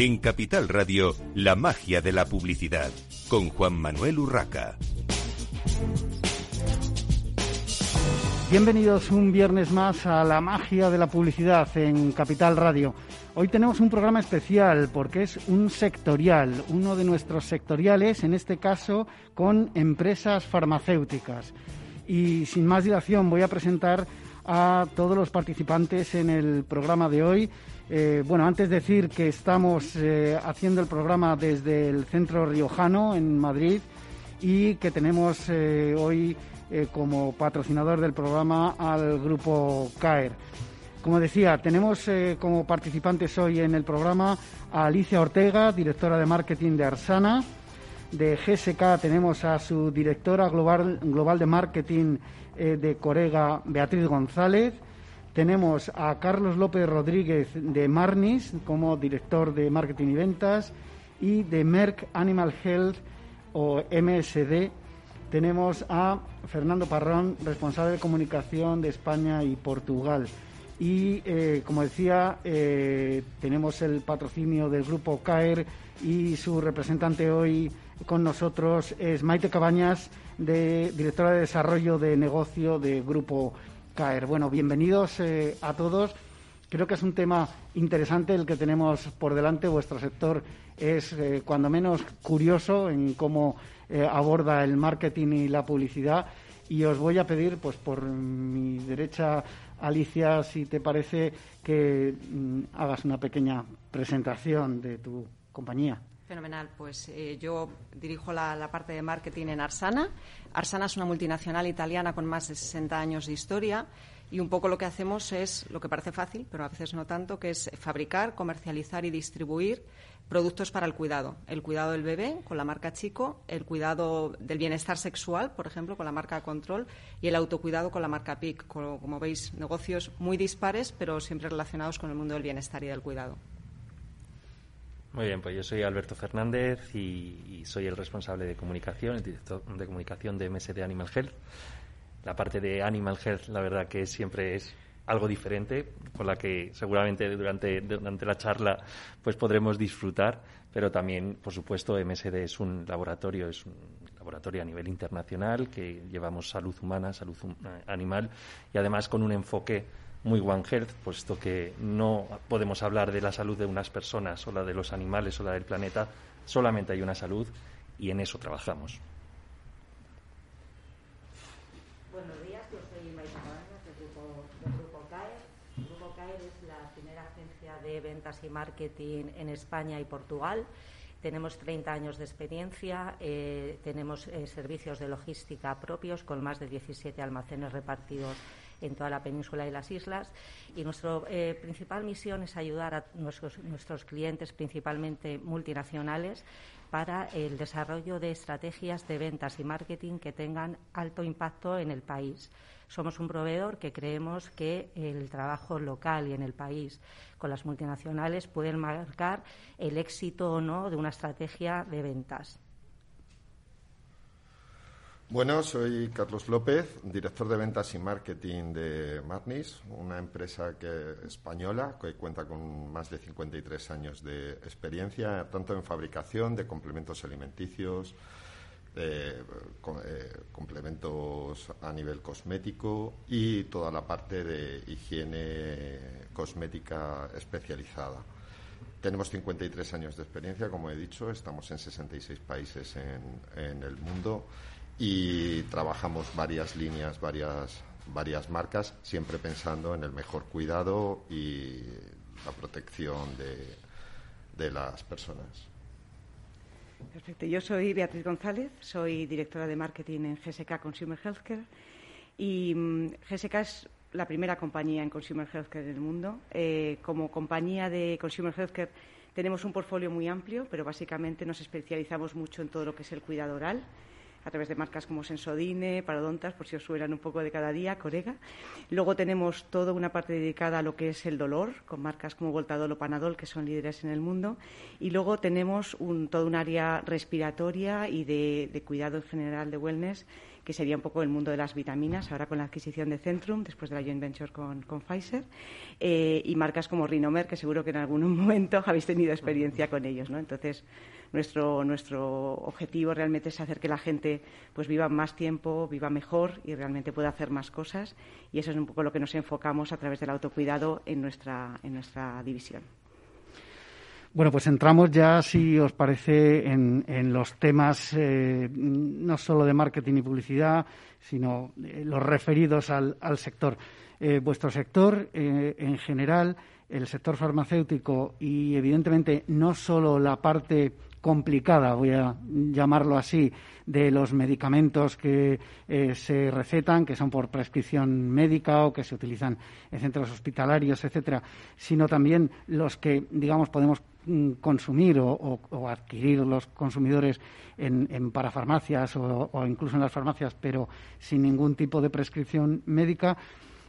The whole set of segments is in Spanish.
En Capital Radio, la magia de la publicidad, con Juan Manuel Urraca. Bienvenidos un viernes más a la magia de la publicidad en Capital Radio. Hoy tenemos un programa especial porque es un sectorial, uno de nuestros sectoriales, en este caso con empresas farmacéuticas. Y sin más dilación voy a presentar a todos los participantes en el programa de hoy. Eh, bueno, antes decir que estamos eh, haciendo el programa desde el Centro Riojano en Madrid y que tenemos eh, hoy como patrocinador del programa al grupo CAER. Como decía, tenemos como participantes hoy en el programa a Alicia Ortega, directora de marketing de Arsana. De GSK tenemos a su directora global, global de marketing de Corega, Beatriz González tenemos a Carlos López Rodríguez de Marnis como director de marketing y ventas y de Merck Animal Health o MSD. Tenemos a Fernando Parrón, responsable de comunicación de España y Portugal. Y eh, como decía, eh, tenemos el patrocinio del grupo CAER y su representante hoy con nosotros es Maite Cabañas, de, directora de desarrollo de negocio de Grupo caer. Bueno, bienvenidos eh, a todos. Creo que es un tema interesante el que tenemos por delante. Vuestro sector es, eh, cuando menos, curioso en cómo eh, aborda el marketing y la publicidad. Y os voy a pedir, pues por mi derecha, Alicia, si te parece, que mm, hagas una pequeña presentación de tu compañía. Fenomenal. Pues eh, yo dirijo la, parte de marketing en Arsana. Arsana es una multinacional italiana con más de 60 años de historia y un poco lo que hacemos es lo que parece fácil, pero a veces no tanto, que es fabricar, comercializar y distribuir productos para el cuidado. El cuidado del bebé con la marca Chico, el cuidado del bienestar sexual, por ejemplo, con la marca Control y el autocuidado con la marca PIC. como veis, negocios muy dispares, pero siempre relacionados con el mundo del bienestar y del cuidado. Muy bien, pues yo soy Alberto Fernández y, soy el responsable de comunicación, el director de comunicación de MSD Animal Health. La parte de Animal Health, la verdad que siempre es algo diferente, con la que seguramente durante, durante la charla pues podremos disfrutar, pero también, por supuesto, MSD es un laboratorio, es un laboratorio a nivel internacional que llevamos salud humana, salud animal y además con un enfoque muy One Health, puesto que no podemos hablar de la salud de unas personas o la de los animales o la del planeta, solamente hay una salud y en eso trabajamos. Buenos días, yo soy Maite Cabañas del grupo, del grupo CAER. El Grupo CAER es la primera agencia de ventas y marketing en España y Portugal. Tenemos 30 años de experiencia, eh, tenemos eh, servicios de logística propios con más de 17 almacenes repartidos en toda la península y las islas. Y nuestra eh, principal misión es ayudar a nuestros, nuestros clientes, principalmente multinacionales, para el desarrollo de estrategias de ventas y marketing que tengan alto impacto en el país. Somos un proveedor que creemos que el trabajo local y en el país con las multinacionales pueden marcar el éxito o no de una estrategia de ventas. Bueno, soy Carlos López, director de ventas y marketing de Marnis, una empresa que, española que cuenta con más de 53 años de experiencia, tanto en fabricación de complementos alimenticios, eh, complementos a nivel cosmético y toda la parte de higiene cosmética especializada. Tenemos 53 años de experiencia, como he dicho, estamos en 66 países en el mundo y trabajamos varias líneas, varias, varias marcas, siempre pensando en el mejor cuidado y la protección de, las personas. Perfecto. Yo soy Beatriz González, soy directora de marketing en GSK Consumer Healthcare y mm, GSK es la primera compañía en Consumer Healthcare en el mundo. Eh, como compañía de Consumer Healthcare tenemos un portfolio muy amplio, pero básicamente nos especializamos mucho en todo lo que es el cuidado oral a través de marcas como Sensodine, Parodontas, por si os suenan un poco de cada día, Corega. Luego tenemos toda una parte dedicada a lo que es el dolor, con marcas como Voltadol o Panadol, que son líderes en el mundo. Y luego tenemos un, todo un área respiratoria y de, cuidado en general de wellness que sería un poco el mundo de las vitaminas, ahora con la adquisición de Centrum, después de la joint venture con, Pfizer, eh, y marcas como Rinomer, que seguro que en algún momento habéis tenido experiencia con ellos. ¿no? Entonces, nuestro, nuestro objetivo realmente es hacer que la gente pues viva más tiempo, viva mejor y realmente pueda hacer más cosas. Y eso es un poco lo que nos enfocamos a través del autocuidado en nuestra, en nuestra división. Bueno, pues entramos ya, si os parece, en, los temas eh, no solo de marketing y publicidad, sino eh, los referidos al, sector. Eh, vuestro sector, en general, el sector farmacéutico y, evidentemente, no solo la parte complicada, voy a llamarlo así, de los medicamentos que se recetan, que son por prescripción médica o que se utilizan en centros hospitalarios, etcétera, sino también los que, digamos, podemos consumir o, adquirir los consumidores en, parafarmacias o, incluso en las farmacias, pero sin ningún tipo de prescripción médica,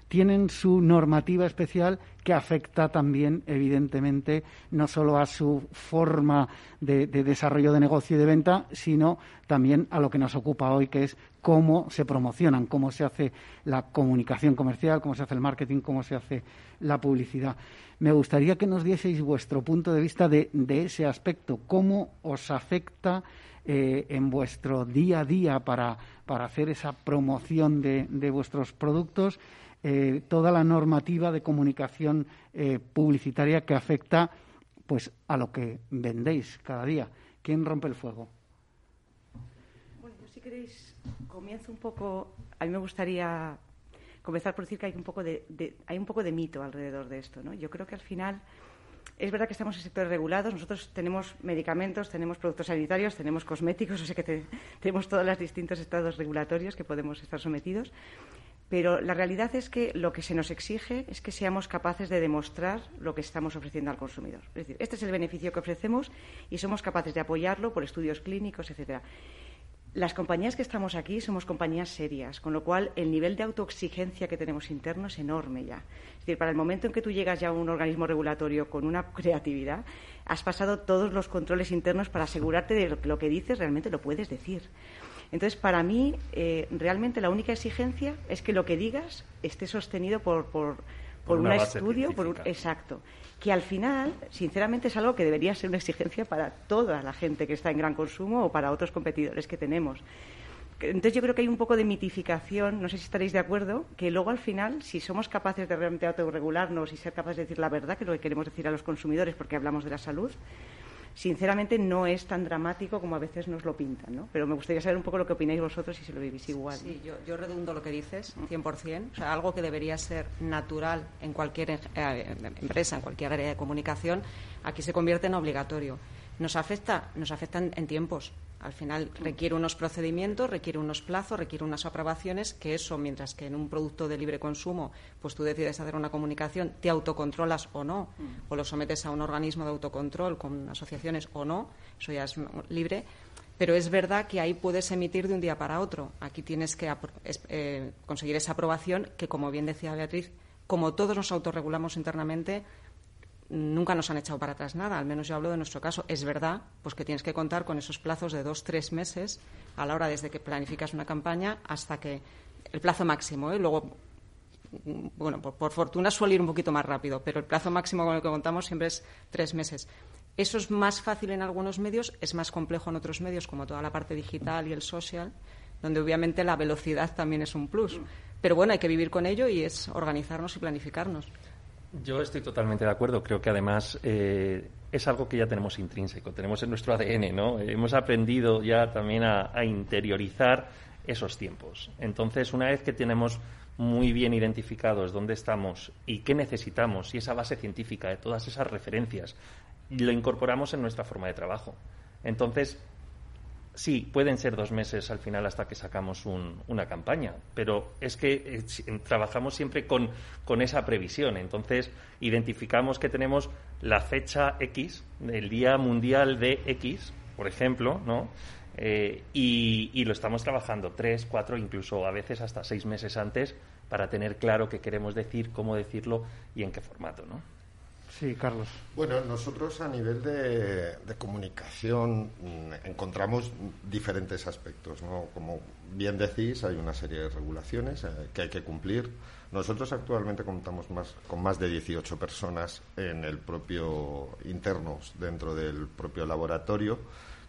tienen su normativa especial que afecta también, evidentemente, no solo a su forma de, desarrollo de negocio y de venta, sino también a lo que nos ocupa hoy, que es cómo se promocionan, cómo se hace la comunicación comercial, cómo se hace el marketing, cómo se hace la publicidad. Me gustaría que nos dieseis vuestro punto de vista de, ese aspecto, cómo os afecta eh, en vuestro día a día para, hacer esa promoción de, vuestros productos eh, toda la normativa de comunicación eh, publicitaria que afecta pues a lo que vendéis cada día. ¿Quién rompe el fuego? Bueno, si queréis comienzo un poco. A mí me gustaría comenzar por decir que hay un poco de, hay un poco de mito alrededor de esto. ¿no? Yo creo que al final es verdad que estamos en sectores regulados. Nosotros tenemos medicamentos, tenemos productos sanitarios, tenemos cosméticos, o sea que tenemos todos los distintos estados regulatorios que podemos estar sometidos. Pero la realidad es que lo que se nos exige es que seamos capaces de demostrar lo que estamos ofreciendo al consumidor. Es decir, este es el beneficio que ofrecemos y somos capaces de apoyarlo por estudios clínicos, etcétera. Las compañías que estamos aquí somos compañías serias, con lo cual el nivel de autoexigencia que tenemos interno es enorme ya. Es decir, para el momento en que tú llegas ya a un organismo regulatorio con una creatividad, has pasado todos los controles internos para asegurarte de que lo que dices realmente lo puedes decir. Entonces, para mí, eh, realmente la única exigencia es que lo que digas esté sostenido por, por, por, un estudio, por un, exacto que al final, sinceramente, es algo que debería ser una exigencia para toda la gente que está en gran consumo o para otros competidores que tenemos. Entonces yo creo que hay un poco de mitificación, no sé si estaréis de acuerdo, que luego al final, si somos capaces de realmente autorregularnos y ser capaces de decir la verdad, que es lo que queremos decir a los consumidores porque hablamos de la salud, sinceramente no es tan dramático como a veces nos lo pintan, ¿no? Pero me gustaría saber un poco lo que opináis vosotros y si lo vivís igual. Sí, yo, yo redundo lo que dices, 100%. O sea, algo que debería ser natural en cualquier eh, empresa, en cualquier área de comunicación, aquí se convierte en obligatorio. Nos afecta, nos afectan en tiempos. Al final requiere unos procedimientos, requiere unos plazos, requiere unas aprobaciones, que eso, mientras que en un producto de libre consumo, pues tú decides hacer una comunicación, te autocontrolas o no, o lo sometes a un organismo de autocontrol con asociaciones o no, eso ya es libre. Pero es verdad que ahí puedes emitir de un día para otro. Aquí tienes que eh, conseguir esa aprobación que, como bien decía Beatriz, como todos nos autorregulamos internamente, nunca nos han echado para atrás nada, al menos yo hablo de nuestro caso. Es verdad pues que tienes que contar con esos plazos de dos, tres meses a la hora desde que planificas una campaña hasta que el plazo máximo, ¿eh? luego bueno, por, fortuna suele ir un poquito más rápido, pero el plazo máximo con el que contamos siempre es tres meses. Eso es más fácil en algunos medios, es más complejo en otros medios, como toda la parte digital y el social, donde obviamente la velocidad también es un plus. Pero bueno, hay que vivir con ello y es organizarnos y planificarnos. Yo estoy totalmente de acuerdo. Creo que además eh, es algo que ya tenemos intrínseco, tenemos en nuestro ADN, ¿no? Hemos aprendido ya también a, interiorizar esos tiempos. Entonces, una vez que tenemos muy bien identificados dónde estamos y qué necesitamos y esa base científica de todas esas referencias, lo incorporamos en nuestra forma de trabajo. Entonces, Sí, pueden ser dos meses al final hasta que sacamos una campaña, pero es que eh, trabajamos siempre con, esa previsión. Entonces, identificamos que tenemos la fecha X, el Día Mundial de X, por ejemplo, ¿no? Eh, y, lo estamos trabajando tres, cuatro, incluso a veces hasta seis meses antes para tener claro qué queremos decir, cómo decirlo y en qué formato, ¿no? Sí, Carlos. Bueno, nosotros a nivel de, comunicación mm, encontramos diferentes aspectos. ¿no? Como bien decís, hay una serie de regulaciones eh, que hay que cumplir. Nosotros actualmente contamos más, con más de 18 personas en el propio internos dentro del propio laboratorio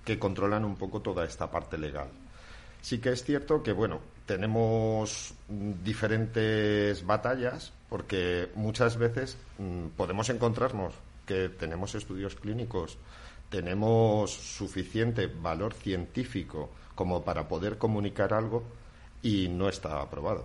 que controlan un poco toda esta parte legal. Sí que es cierto que, bueno, tenemos diferentes batallas porque muchas veces mm, podemos encontrarnos que tenemos estudios clínicos, tenemos suficiente valor científico como para poder comunicar algo y no está aprobado,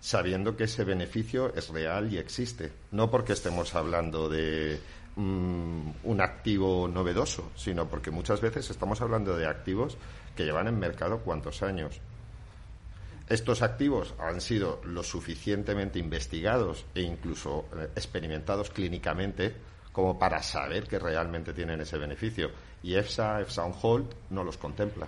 sabiendo que ese beneficio es real y existe, no porque estemos hablando de mm, un activo novedoso, sino porque muchas veces estamos hablando de activos que llevan en mercado cuántos años. Estos activos han sido lo suficientemente investigados e incluso eh, experimentados clínicamente como para saber que realmente tienen ese beneficio. Y EFSA, EFSA on hold, no los contempla.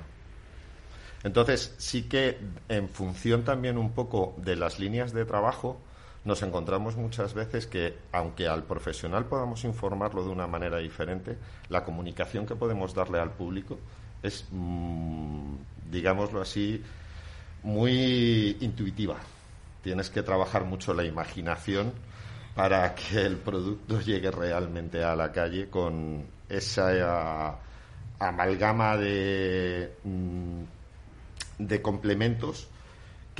Entonces, sí que en función también un poco de las líneas de trabajo, nos encontramos muchas veces que, aunque al profesional podamos informarlo de una manera diferente, la comunicación que podemos darle al público es, mm, digámoslo así, muy intuitiva. Tienes que trabajar mucho la imaginación para que el producto llegue realmente a la calle con esa amalgama de, mm, de complementos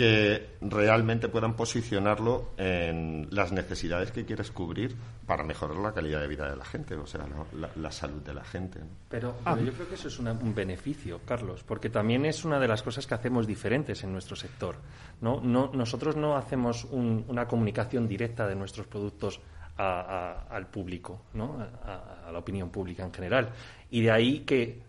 que realmente puedan posicionarlo en las necesidades que quieres cubrir para mejorar la calidad de vida de la gente, o sea, la, salud de la gente. Pero, ah. yo creo que eso es un beneficio, Carlos, porque también es una de las cosas que hacemos diferentes en nuestro sector. No, no nosotros no hacemos una comunicación directa de nuestros productos al público, ¿no? a, la opinión pública en general. Y de ahí que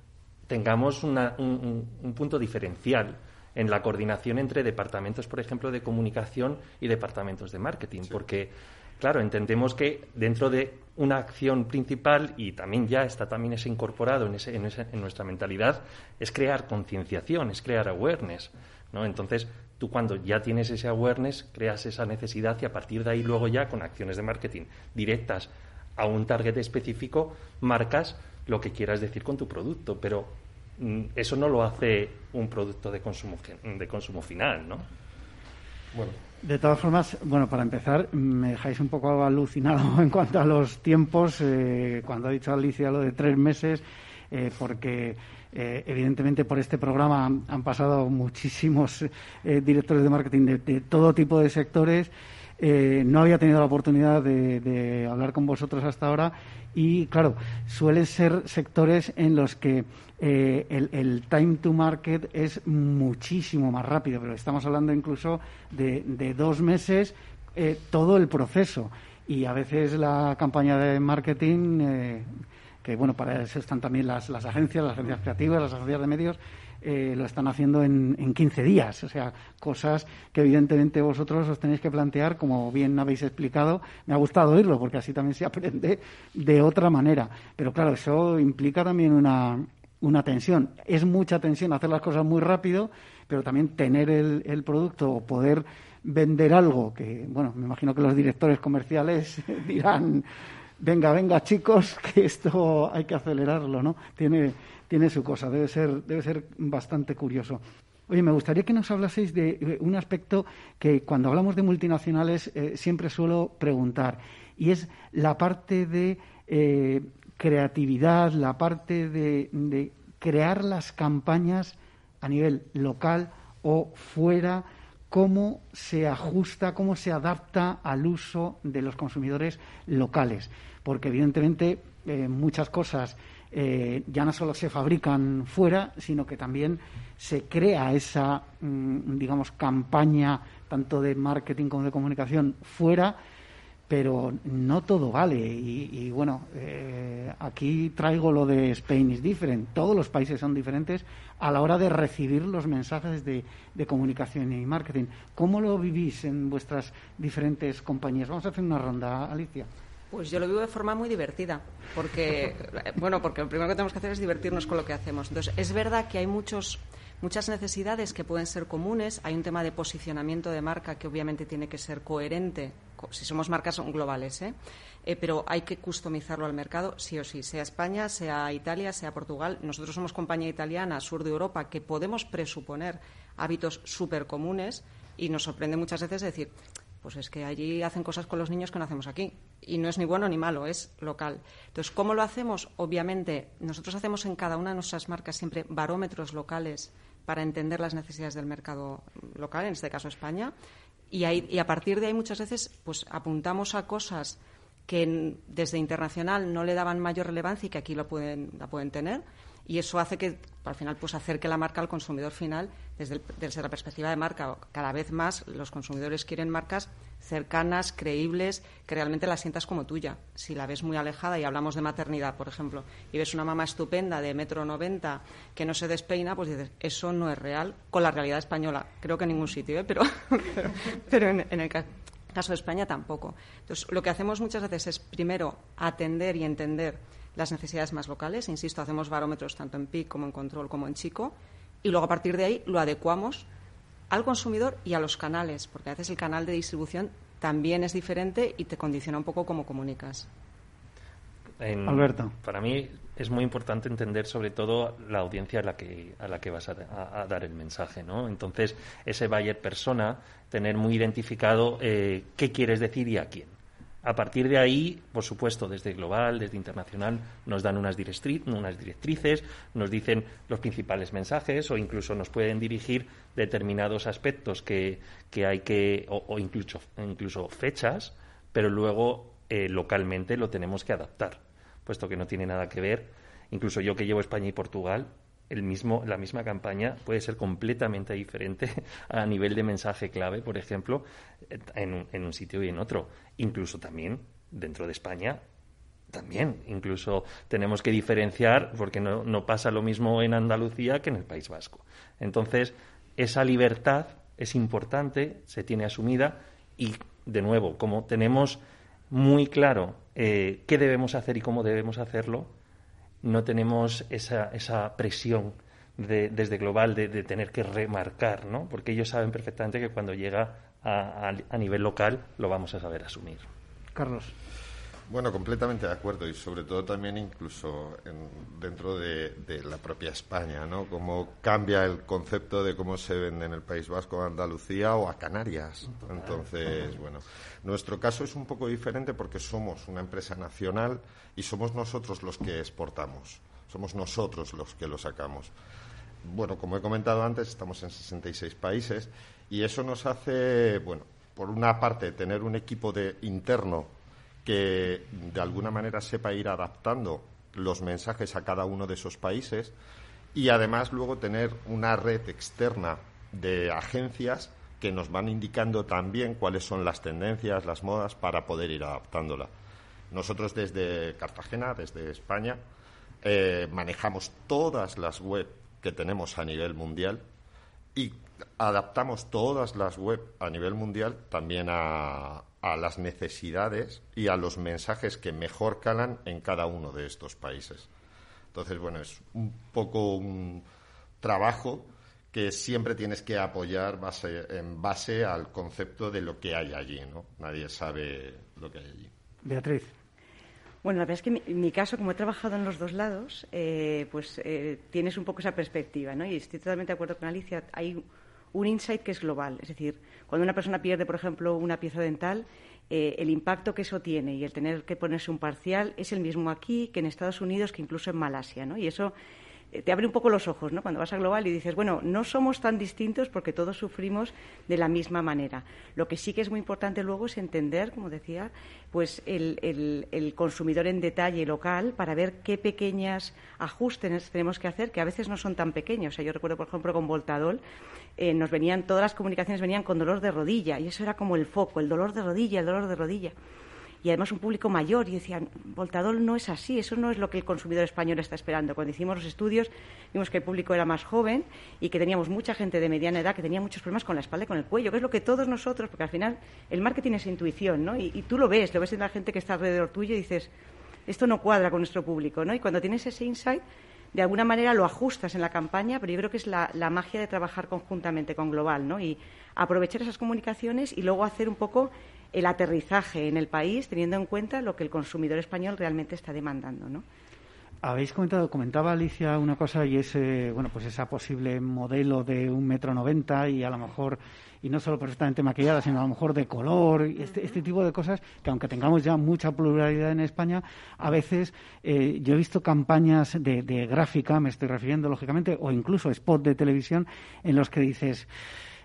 tengamos un punto diferencial en la coordinación entre departamentos, por ejemplo, de comunicación y departamentos de marketing, porque claro, entendemos que dentro de una acción principal, y también ya está también ese incorporado en, ese, en, nuestra mentalidad, es crear concienciación, es crear awareness. ¿no? Entonces, tú cuando ya tienes ese awareness, creas esa necesidad y a partir de ahí luego ya con acciones de marketing directas a un target específico, marcas lo que quieras decir con tu producto. Pero eso no lo hace un producto de consumo, de consumo final, ¿no? Bueno. De todas formas, bueno, para empezar, me dejáis un poco alucinado en cuanto a los tiempos, eh, cuando ha dicho Alicia lo de tres meses, eh, porque eh, evidentemente por este programa han, pasado muchísimos directores de marketing de, todo tipo de sectores. no había tenido la oportunidad de hablar con vosotros hasta ahora y claro, suelen ser sectores en los que eh, el, time to market es muchísimo más rápido, pero estamos hablando incluso de, dos meses eh, todo el proceso. Y a veces la campaña de marketing, eh, que bueno, para eso están también las, las agencias, las agencias creativas, las agencias de medios, eh, lo están haciendo en, en 15 días. O sea, cosas que evidentemente vosotros os tenéis que plantear, como bien habéis explicado. Me ha gustado oírlo porque así también se aprende de otra manera. Pero claro, eso implica también una, una tensión. Es mucha tensión hacer las cosas muy rápido, pero también tener el, el producto o poder vender algo que, bueno, me imagino que los directores comerciales dirán venga, venga, chicos, que esto hay que acelerarlo, ¿no? Tiene, tiene su cosa, debe ser, debe ser bastante curioso. Oye, me gustaría que nos hablaseis de un aspecto que cuando hablamos de multinacionales eh, siempre suelo preguntar, y es la parte de eh, creatividad, la parte de, crear las campañas a nivel local o fuera, cómo se ajusta, cómo se adapta al uso de los consumidores locales. Porque, evidentemente, eh, muchas cosas eh, ya no solo se fabrican fuera, sino que también se crea esa, mm, digamos, campaña tanto de marketing como de comunicación fuera, pero no todo vale. Y, bueno, eh, aquí traigo lo de Spain is different. Todos los países son diferentes a la hora de recibir los mensajes de, de comunicación y marketing. ¿Cómo lo vivís en vuestras diferentes compañías? Vamos a hacer una ronda, Alicia. Pues yo lo vivo de forma muy divertida, porque, bueno, porque lo primero que tenemos que hacer es divertirnos con lo que hacemos. Entonces, es verdad que hay muchos, muchas necesidades que pueden ser comunes. Hay un tema de posicionamiento de marca que obviamente tiene que ser coherente, si somos marcas globales, ¿eh? Eh, pero hay que customizarlo al mercado sí o sí, sea España, sea Italia, sea Portugal. Nosotros somos compañía italiana, sur de Europa, que podemos presuponer hábitos súper comunes y nos sorprende muchas veces decir, pues es que allí hacen cosas con los niños que no hacemos aquí. Y no es ni bueno ni malo, es local. Entonces, ¿cómo lo hacemos? Obviamente, nosotros hacemos en cada una de nuestras marcas siempre barómetros locales para entender las necesidades del mercado local, en este caso España. Y, y a partir de ahí muchas veces pues apuntamos a cosas que desde internacional no le daban mayor relevancia y que aquí lo pueden, la pueden tener y eso hace que al final pues acerque la marca al consumidor final desde, desde, la perspectiva de marca. Cada vez más los consumidores quieren marcas cercanas, creíbles, que realmente la sientas como tuya. Si la ves muy alejada y hablamos de maternidad, por ejemplo, y ves una mamá estupenda de metro noventa que no se despeina, pues dices, eso no es real con la realidad española. Creo que en ningún sitio, ¿eh? pero, pero, en, en el caso de España tampoco. Entonces, lo que hacemos muchas veces es, primero, atender y entender las necesidades más locales. Insisto, hacemos barómetros tanto en PIC como en control como en chico. Y luego a partir de ahí lo adecuamos al consumidor y a los canales, porque a veces el canal de distribución también es diferente y te condiciona un poco cómo comunicas. Alberto. Para mí es muy importante entender sobre todo la audiencia a la que, a la que vas a, dar el mensaje. ¿no? Entonces, ese buyer persona, tener muy identificado eh, qué quieres decir y a quién. A partir de ahí, por supuesto, desde global, desde internacional, nos dan unas, unas directrices, nos dicen los principales mensajes o incluso nos pueden dirigir determinados aspectos que, hay que, o, incluso, incluso fechas, pero luego eh, localmente lo tenemos que adaptar, puesto que no tiene nada que ver. Incluso yo que llevo España y Portugal, el mismo, la misma campaña puede ser completamente diferente a nivel de mensaje clave, por ejemplo, en en un sitio y en otro. Incluso también dentro de España también. Incluso tenemos que diferenciar porque no, no, pasa lo mismo en Andalucía que en el País Vasco. Entonces, esa libertad es importante, se tiene asumida y, de nuevo, como tenemos muy claro eh, qué debemos hacer y cómo debemos hacerlo, no tenemos esa, esa presión de, desde global de, de, tener que remarcar, ¿no? Porque ellos saben perfectamente que cuando llega a, a, nivel local lo vamos a saber asumir. Carlos. Bueno, completamente de acuerdo y sobre todo también incluso dentro de, de, la propia España, ¿no? Cómo cambia el concepto de cómo se vende en el País Vasco, a Andalucía o a Canarias. Entonces, bueno, nuestro caso es un poco diferente porque somos una empresa nacional y somos nosotros los que exportamos, somos nosotros los que lo sacamos. Bueno, como he comentado antes, estamos en 66 países y eso nos hace, bueno, por una parte, tener un equipo de interno que de alguna manera sepa ir adaptando los mensajes a cada uno de esos países y además luego tener una red externa de agencias que nos van indicando también cuáles son las tendencias, las modas para poder ir adaptándola. Nosotros desde Cartagena, desde España, eh, manejamos todas las web que tenemos a nivel mundial y adaptamos todas las web a nivel mundial también a, las necesidades y a los mensajes que mejor calan en cada uno de estos países. Entonces, bueno, es un poco un trabajo que siempre tienes que apoyar en base al concepto de lo que hay allí, ¿no? Nadie sabe lo que hay allí. Beatriz. Bueno, la verdad es que en mi, caso, como he trabajado en los dos lados, eh, pues eh, tienes un poco esa perspectiva, ¿no? Y estoy totalmente de acuerdo con Alicia. Hay un insight que es global. Es decir, cuando una persona pierde, por ejemplo, una pieza dental, eh, el impacto que eso tiene y el tener que ponerse un parcial es el mismo aquí que en Estados Unidos, que incluso en Malasia, ¿no? Y eso te abre un poco los ojos, ¿no? Cuando vas a global y dices, bueno, no somos tan distintos porque todos sufrimos de la misma manera. Lo que sí que es muy importante luego es entender, como decía, pues el, consumidor en detalle local para ver qué pequeños ajustes tenemos que hacer, que a veces no son tan pequeños. O sea, yo recuerdo, por ejemplo, con Voltadol, eh, nos venían, todas las comunicaciones venían con dolor de rodilla y eso era como el foco, el dolor de rodilla, el dolor de rodilla. Y además un público mayor. Y decían, Voltadol no es así, eso no es lo que el consumidor español está esperando. Cuando hicimos los estudios vimos que el público era más joven y que teníamos mucha gente de mediana edad que tenía muchos problemas con la espalda y con el cuello, que es lo que todos nosotros, porque al final el marketing es intuición, ¿no? Y, tú lo ves, lo ves en la gente que está alrededor tuyo y dices, esto no cuadra con nuestro público, ¿no? Y cuando tienes ese insight, de alguna manera lo ajustas en la campaña, pero yo creo que es la, la magia de trabajar conjuntamente con Global, ¿no? Y aprovechar esas comunicaciones y luego hacer un poco el aterrizaje en el país, teniendo en cuenta lo que el consumidor español realmente está demandando, ¿no? Habéis comentado, comentaba Alicia una cosa y es, eh, bueno, pues esa posible modelo de un metro noventa y a lo mejor, y no solo perfectamente maquillada, sino a lo mejor de color, y este, este tipo de cosas que aunque tengamos ya mucha pluralidad en España, a veces eh, yo he visto campañas de, de gráfica, me estoy refiriendo lógicamente, o incluso spot de televisión en los que dices,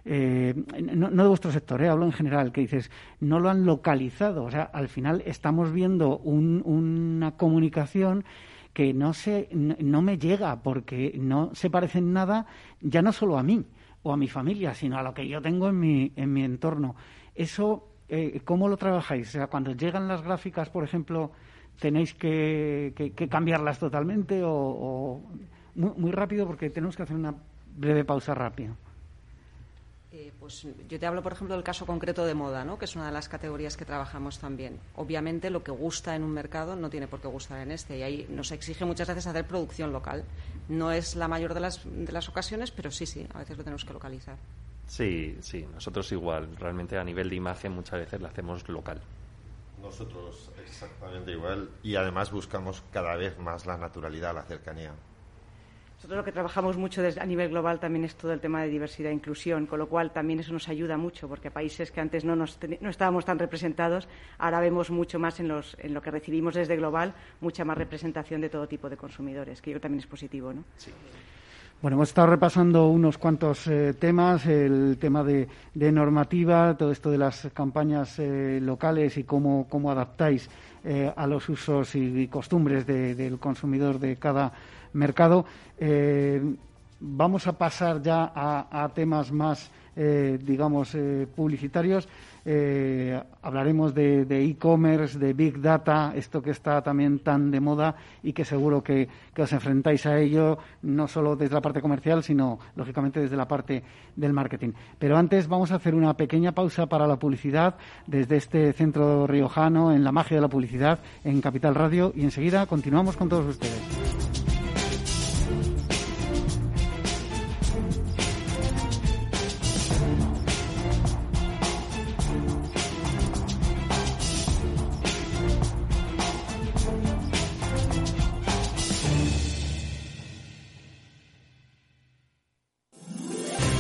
eh, no, no, de vuestro sector, eh, hablo en general, que dices, no lo han localizado. O sea, al final estamos viendo un, una comunicación que no, se, no me llega porque no se parece en nada ya no solo a mí o a mi familia, sino a lo que yo tengo en mi, en mi entorno. Eso, eh, ¿cómo lo trabajáis? O sea, cuando llegan las gráficas, por ejemplo, tenéis que, que, cambiarlas totalmente o, o muy, muy rápido porque tenemos que hacer una breve pausa rápida. Eh, pues yo te hablo, por ejemplo, del caso concreto de moda, ¿no? que es una de las categorías que trabajamos también. Obviamente, lo que gusta en un mercado no tiene por qué gustar en este, y ahí nos exige muchas veces hacer producción local. No es la mayor de las, de las ocasiones, pero sí, sí, a veces lo tenemos que localizar. Sí, sí, nosotros igual. Realmente a nivel de imagen muchas veces la hacemos local. Nosotros exactamente igual y además buscamos cada vez más la naturalidad, la cercanía. Nosotros lo que trabajamos mucho desde, a nivel global también es todo el tema de diversidad e inclusión, con lo cual también eso nos ayuda mucho, porque países que antes no, nos, no estábamos tan representados, ahora vemos mucho más en, los, en, lo que recibimos desde global, mucha más representación de todo tipo de consumidores, que yo creo que también es positivo. ¿no? Sí. Bueno, hemos estado repasando unos cuantos eh, temas, el tema de, de, normativa, todo esto de las campañas eh, locales y cómo, cómo adaptáis eh, a los usos y, y costumbres de, del consumidor de cada mercado. Eh, vamos a pasar ya a, temas más, eh, digamos, eh, publicitarios. Eh, hablaremos de e-commerce, de, Big Data, esto que está también tan de moda y que seguro que, os enfrentáis a ello, no solo desde la parte comercial, sino, lógicamente, desde la parte del marketing. Pero antes vamos a hacer una pequeña pausa para la publicidad desde este centro riojano en la magia de la publicidad en Capital Radio y enseguida continuamos con todos ustedes.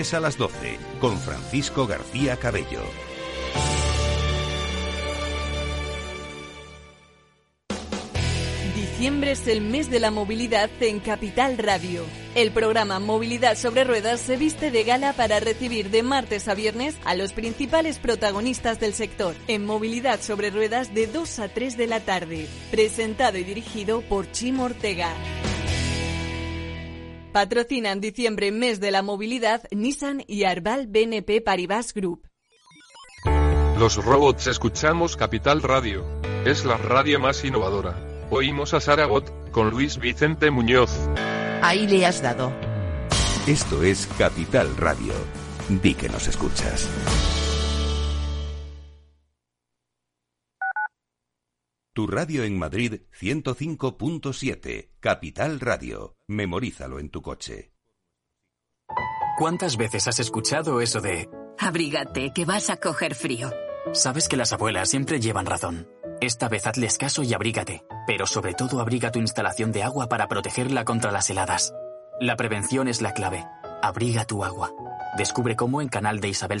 a las 12, con Francisco García Cabello. Diciembre es el mes de la movilidad en Capital Radio. El programa Movilidad sobre Ruedas se viste de gala para recibir de martes a viernes a los principales protagonistas del sector en Movilidad sobre Ruedas de 2 a 3 de la tarde. Presentado y dirigido por Chimo Ortega. Patrocinan diciembre mes de la movilidad Nissan y Arbal BNP Paribas Group. Los robots escuchamos Capital Radio. Es la radio más innovadora. Oímos a Saragot, con Luis Vicente Muñoz. Ahí le has dado. Esto es Capital Radio. Di que nos escuchas. Tu radio en Madrid 105.7, Capital Radio. Memorízalo en tu coche. ¿Cuántas veces has escuchado eso de... Abrígate, que vas a coger frío? Sabes que las abuelas siempre llevan razón. Esta vez hazles caso y abrígate, pero sobre todo abriga tu instalación de agua para protegerla contra las heladas. La prevención es la clave. Abriga tu agua. Descubre cómo en canal de Isabel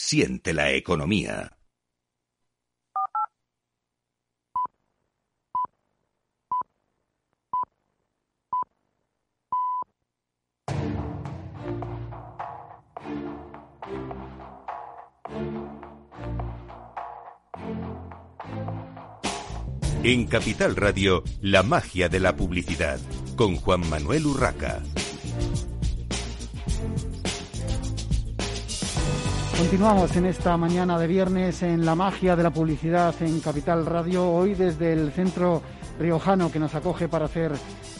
Siente la economía. En Capital Radio, la magia de la publicidad, con Juan Manuel Urraca. Continuamos en esta mañana de viernes en la magia de la publicidad en Capital Radio, hoy desde el centro riojano que nos acoge para hacer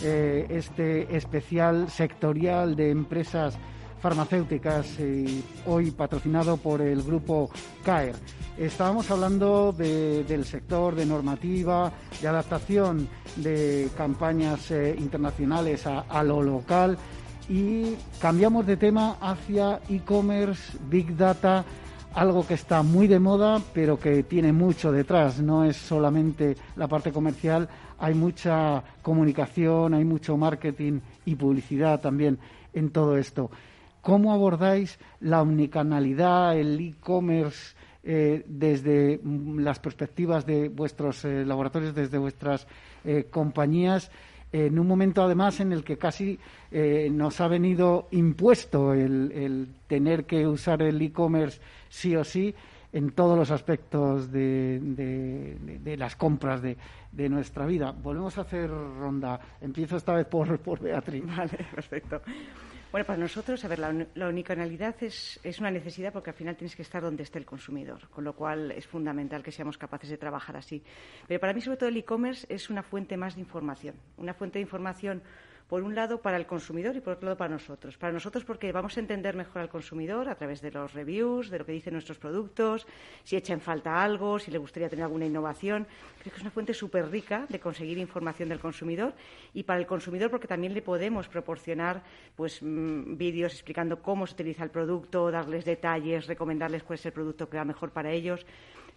eh, este especial sectorial de empresas farmacéuticas, y hoy patrocinado por el grupo CAER. Estábamos hablando del sector de normativa, de adaptación de campañas eh, internacionales a lo local y cambiamos de tema hacia e-commerce, big data, algo que está muy de moda, pero que tiene mucho detrás. No es solamente la parte comercial, hay mucha comunicación, hay mucho marketing y publicidad también en todo esto. ¿Cómo abordáis la omnicanalidad, el e-commerce eh, desde las perspectivas de vuestros eh, laboratorios, desde vuestras eh, compañías? En un momento además en el que casi eh, nos ha venido impuesto el, tener que usar el e-commerce sí o sí en todos los aspectos de, de, las compras de, nuestra vida. Volvemos a hacer ronda. Empiezo esta vez por, por Beatriz. Vale, perfecto. Bueno, para nosotros, a ver, la, la unicanalidad es, es, una necesidad porque al final tienes que estar donde esté el consumidor, con lo cual es fundamental que seamos capaces de trabajar así. Pero para mí, sobre todo, el e-commerce es una fuente más de información, una fuente de información por un lado para el consumidor y por otro lado para nosotros. Para nosotros porque vamos a entender mejor al consumidor a través de los reviews, de lo que dicen nuestros productos, si echa en falta algo, si le gustaría tener alguna innovación. Creo que es una fuente súper rica de conseguir información del consumidor y para el consumidor porque también le podemos proporcionar pues mm, vídeos explicando cómo se utiliza el producto, darles detalles, recomendarles cuál es el producto que va mejor para ellos.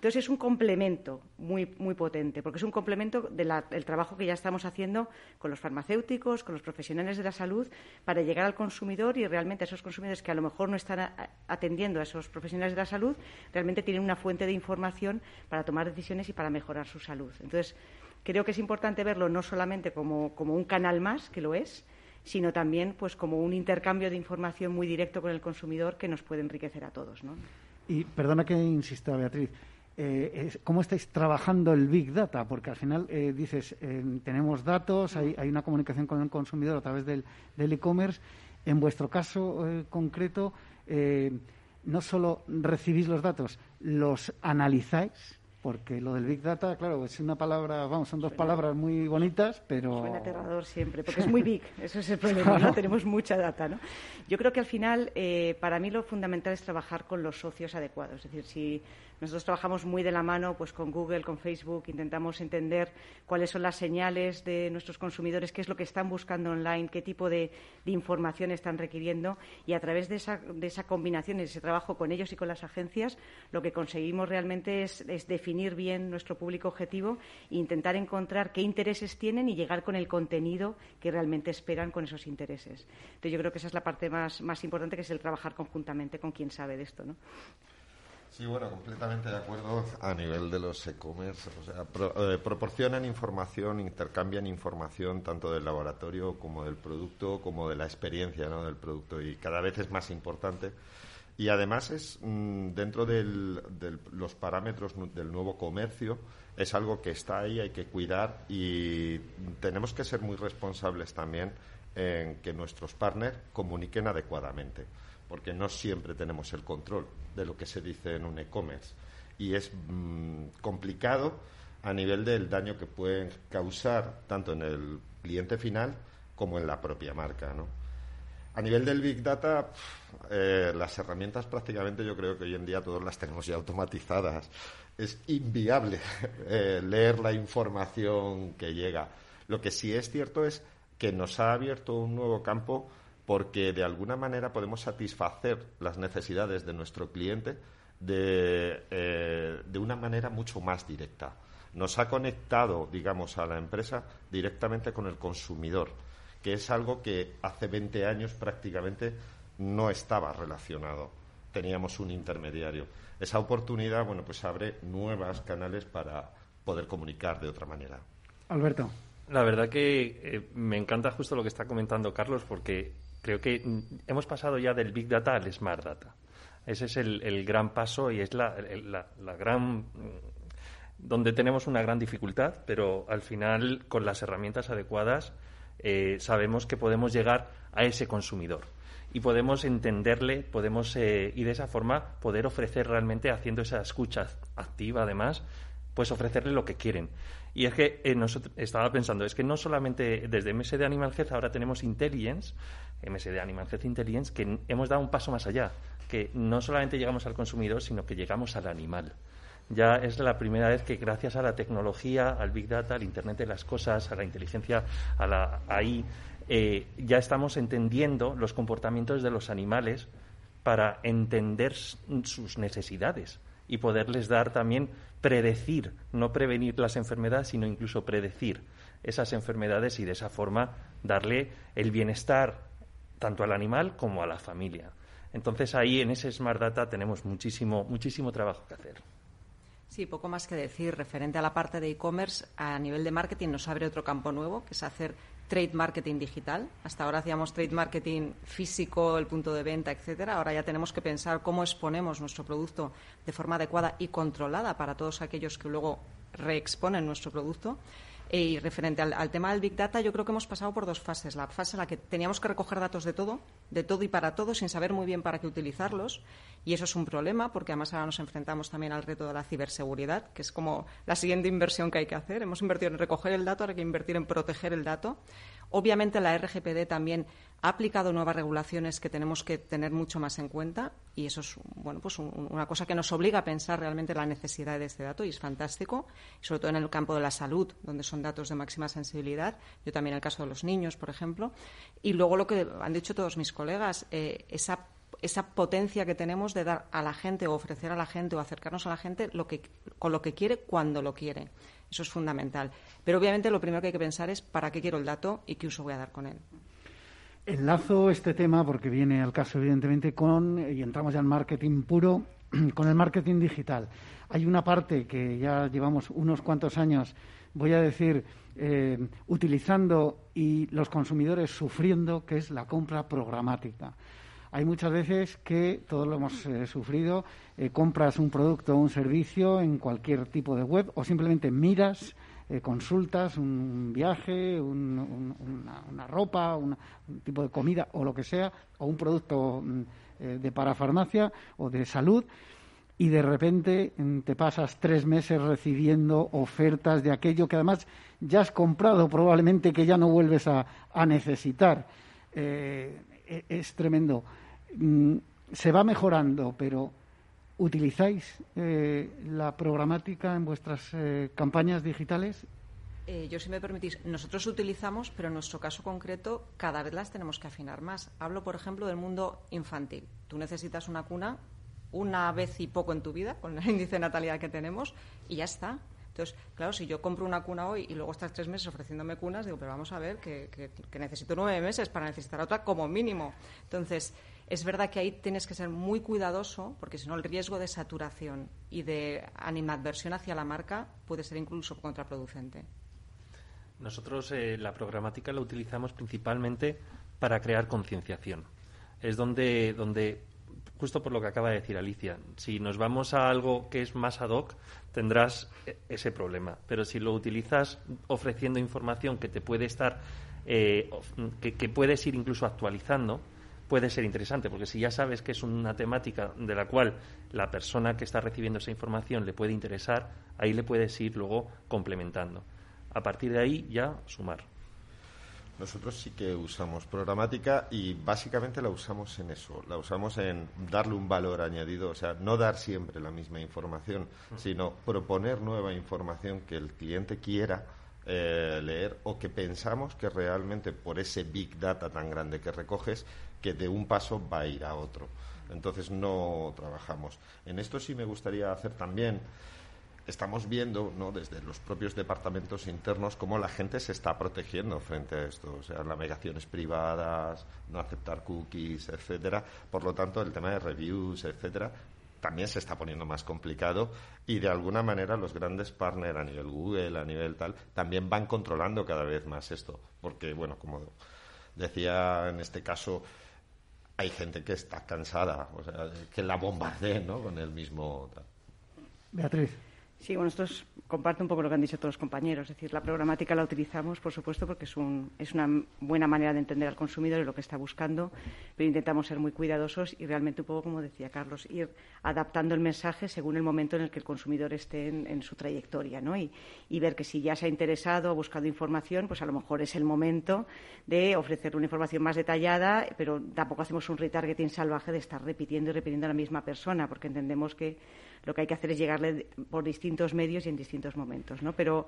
Entonces es un complemento muy, muy potente, porque es un complemento del trabajo que ya estamos haciendo con los farmacéuticos, con los profesionales de la salud, para llegar al consumidor y realmente a esos consumidores que a lo mejor no están atendiendo a esos profesionales de la salud, realmente tienen una fuente de información para tomar decisiones y para mejorar su salud. Entonces, creo que es importante verlo no solamente como, como un canal más, que lo es, sino también pues como un intercambio de información muy directo con el consumidor que nos puede enriquecer a todos. Y perdona que insista, Beatriz, eh, cómo estáis trabajando el Big Data, porque al final eh, dices, eh, tenemos datos, hay, una comunicación con el consumidor a través del e-commerce. en vuestro caso concreto, no solo recibís los datos, los analizáis porque lo del Big Data, claro, es una palabra, vamos, son dos palabras muy bonitas, pero... Suena aterrador siempre, porque es muy big, eso es el problema, ¿no? Tenemos mucha data, ¿no? Yo creo que al final, para mí lo fundamental es trabajar con los socios adecuados, es decir, si nosotros trabajamos muy de la mano pues, con Google, con Facebook, intentamos entender cuáles son las señales de nuestros consumidores, qué es lo que están buscando online, qué tipo de, información están requiriendo y a través de esa, combinación y de ese trabajo con ellos y con las agencias, lo que conseguimos realmente es, definir bien nuestro público objetivo e intentar encontrar qué intereses tienen y llegar con el contenido que realmente esperan con esos intereses. Entonces, yo creo que esa es la parte más, más importante, que es el trabajar conjuntamente con quien sabe de esto. ¿no? Sí, bueno, completamente de acuerdo a nivel de los e-commerce. O sea, eh, proporcionan información, intercambian información tanto del laboratorio como del producto, como de la experiencia ¿no? del producto y cada vez es más importante. Y además es mm, dentro de los parámetros del nuevo comercio, es algo que está ahí, hay que cuidar y tenemos que ser muy responsables también en que nuestros partners comuniquen adecuadamente porque no siempre tenemos el control de lo que se dice en un e-commerce y es mm, complicado a nivel del daño que pueden causar tanto en el cliente final como en la propia marca, ¿no? A nivel del Big Data, eh, las herramientas prácticamente yo creo que hoy en día todas las tenemos ya automatizadas. Es inviable eh, leer la información que llega. Lo que sí es cierto es que nos ha abierto un nuevo campo porque de alguna manera podemos satisfacer las necesidades de nuestro cliente de, eh, de una manera mucho más directa. Nos ha conectado, digamos, a la empresa directamente con el consumidor que es algo que hace 20 años prácticamente no estaba relacionado. Teníamos un intermediario. Esa oportunidad, bueno, pues abre nuevos canales para poder comunicar de otra manera. Alberto. La verdad que eh, me encanta justo lo que está comentando Carlos, porque creo que hemos pasado ya del Big Data al Smart Data. Ese es el, gran paso y es la, la gran donde tenemos una gran dificultad, pero al final con las herramientas adecuadas eh, sabemos que podemos llegar a ese consumidor y podemos entenderle, podemos eh, y de esa forma poder ofrecer realmente haciendo esa escucha activa además, pues ofrecerle lo que quieren. Y es que eh, nosotros, estaba pensando, es que no solamente desde MSD Animal Health ahora tenemos Intelligence, MSD Animal Health Intelligence, que hemos dado un paso más allá, que no solamente llegamos al consumidor, sino que llegamos al animal ya es la primera vez que gracias a la tecnología, al Big Data, al Internet de las Cosas, a la inteligencia, a la AI, eh, ya estamos entendiendo los comportamientos de los animales para entender sus necesidades y poderles dar también predecir, no prevenir las enfermedades, sino incluso predecir esas enfermedades y de esa forma darle el bienestar tanto al animal como a la familia. Entonces ahí en ese Smart Data tenemos muchísimo, muchísimo trabajo que hacer. Sí, poco más que decir. Referente a la parte de e-commerce, a nivel de marketing nos abre otro campo nuevo, que es hacer trade marketing digital. Hasta ahora hacíamos trade marketing físico, el punto de venta, etcétera. Ahora ya tenemos que pensar cómo exponemos nuestro producto de forma adecuada y controlada para todos aquellos que luego reexponen nuestro producto. Y referente al, tema del Big Data, yo creo que hemos pasado por dos fases. La fase en la que teníamos que recoger datos de todo, de todo y para todo, sin saber muy bien para qué utilizarlos. Y eso es un problema, porque además ahora nos enfrentamos también al reto de la ciberseguridad, que es como la siguiente inversión que hay que hacer. Hemos invertido en recoger el dato, ahora hay que invertir en proteger el dato. Obviamente la RGPD también ha aplicado nuevas regulaciones que tenemos que tener mucho más en cuenta y eso es bueno pues una cosa que nos obliga a pensar realmente la necesidad de este dato y es fantástico, sobre todo en el campo de la salud, donde son datos de máxima sensibilidad. Yo también en el caso de los niños, por ejemplo. Y luego lo que han dicho todos mis colegas, eh, esa esa potencia que tenemos de dar a la gente o ofrecer a la gente o acercarnos a la gente lo que, con lo que quiere cuando lo quiere. Eso es fundamental. Pero obviamente lo primero que hay que pensar es para qué quiero el dato y qué uso voy a dar con él. Enlazo este tema porque viene al caso, evidentemente, con, y entramos ya en marketing puro, con el marketing digital. Hay una parte que ya llevamos unos cuantos años, voy a decir, eh, utilizando y los consumidores sufriendo, que es la compra programática. Hay muchas veces que, todos lo hemos eh, sufrido, eh, compras un producto o un servicio en cualquier tipo de web o simplemente miras, eh, consultas un viaje, una, ropa, un tipo de comida o lo que sea, o un producto mm, de parafarmacia o de salud y de repente mm, te pasas tres meses recibiendo ofertas de aquello que además ya has comprado, probablemente que ya no vuelves a, necesitar. E, es tremendo. Mm, se va mejorando, pero ¿utilizáis eh, la programática en vuestras eh, campañas digitales? Eh, yo, si me permitís, nosotros utilizamos, pero en nuestro caso concreto cada vez las tenemos que afinar más. Hablo, por ejemplo, del mundo infantil. Tú necesitas una cuna una vez y poco en tu vida, con el índice de natalidad que tenemos, y ya está. Entonces, claro, si yo compro una cuna hoy y luego estás tres meses ofreciéndome cunas, digo, pero vamos a ver, que, que necesito nueve meses para necesitar otra como mínimo. Entonces, es verdad que ahí tienes que ser muy cuidadoso porque si no el riesgo de saturación y de animadversión hacia la marca puede ser incluso contraproducente. Nosotros eh, la programática la utilizamos principalmente para crear concienciación. Es donde, donde, justo por lo que acaba de decir Alicia, si nos vamos a algo que es más ad hoc, tendrás e, ese problema. Pero si lo utilizas ofreciendo información que te puede estar, eh, que puedes ir incluso actualizando, puede ser interesante, porque si ya sabes que es una temática de la cual la persona que está recibiendo esa información le puede interesar, ahí le puedes ir luego complementando. A partir de ahí ya sumar. Nosotros sí que usamos programática y básicamente la usamos en eso, la usamos en darle un valor añadido, o sea, no dar siempre la misma información, sino proponer nueva información que el cliente quiera eh, leer o que pensamos que realmente por ese big data tan grande que recoges, que de un paso va a ir a otro. Entonces no trabajamos. En esto sí me gustaría hacer también estamos viendo ¿no? desde los propios departamentos internos cómo la gente se está protegiendo frente a esto, o sea, navegaciones privadas, no aceptar cookies, etcétera. Por lo tanto, el tema de reviews, etcétera, también se está poniendo más complicado y de alguna manera los grandes partners a nivel Google, a nivel tal, también van controlando cada vez más esto, porque bueno, como decía en este caso hay gente que está cansada, o sea, que la bombardeen, ¿no? Con el mismo. Beatriz. Sí, bueno, esto es, comparte un poco lo que han dicho todos los compañeros. Es decir, la programática la utilizamos, por supuesto, porque es, un, es una buena manera de entender al consumidor y lo que está buscando, pero intentamos ser muy cuidadosos y realmente un poco, como decía Carlos, ir adaptando el mensaje según el momento en el que el consumidor esté en, su trayectoria, ¿no? Y, y, ver que si ya se ha interesado o buscado información, pues a lo mejor es el momento de ofrecer una información más detallada, pero tampoco hacemos un retargeting salvaje de estar repitiendo y repitiendo a la misma persona, porque entendemos que lo que hay que hacer es llegarle por distintos medios y en distintos momentos, ¿no? Pero,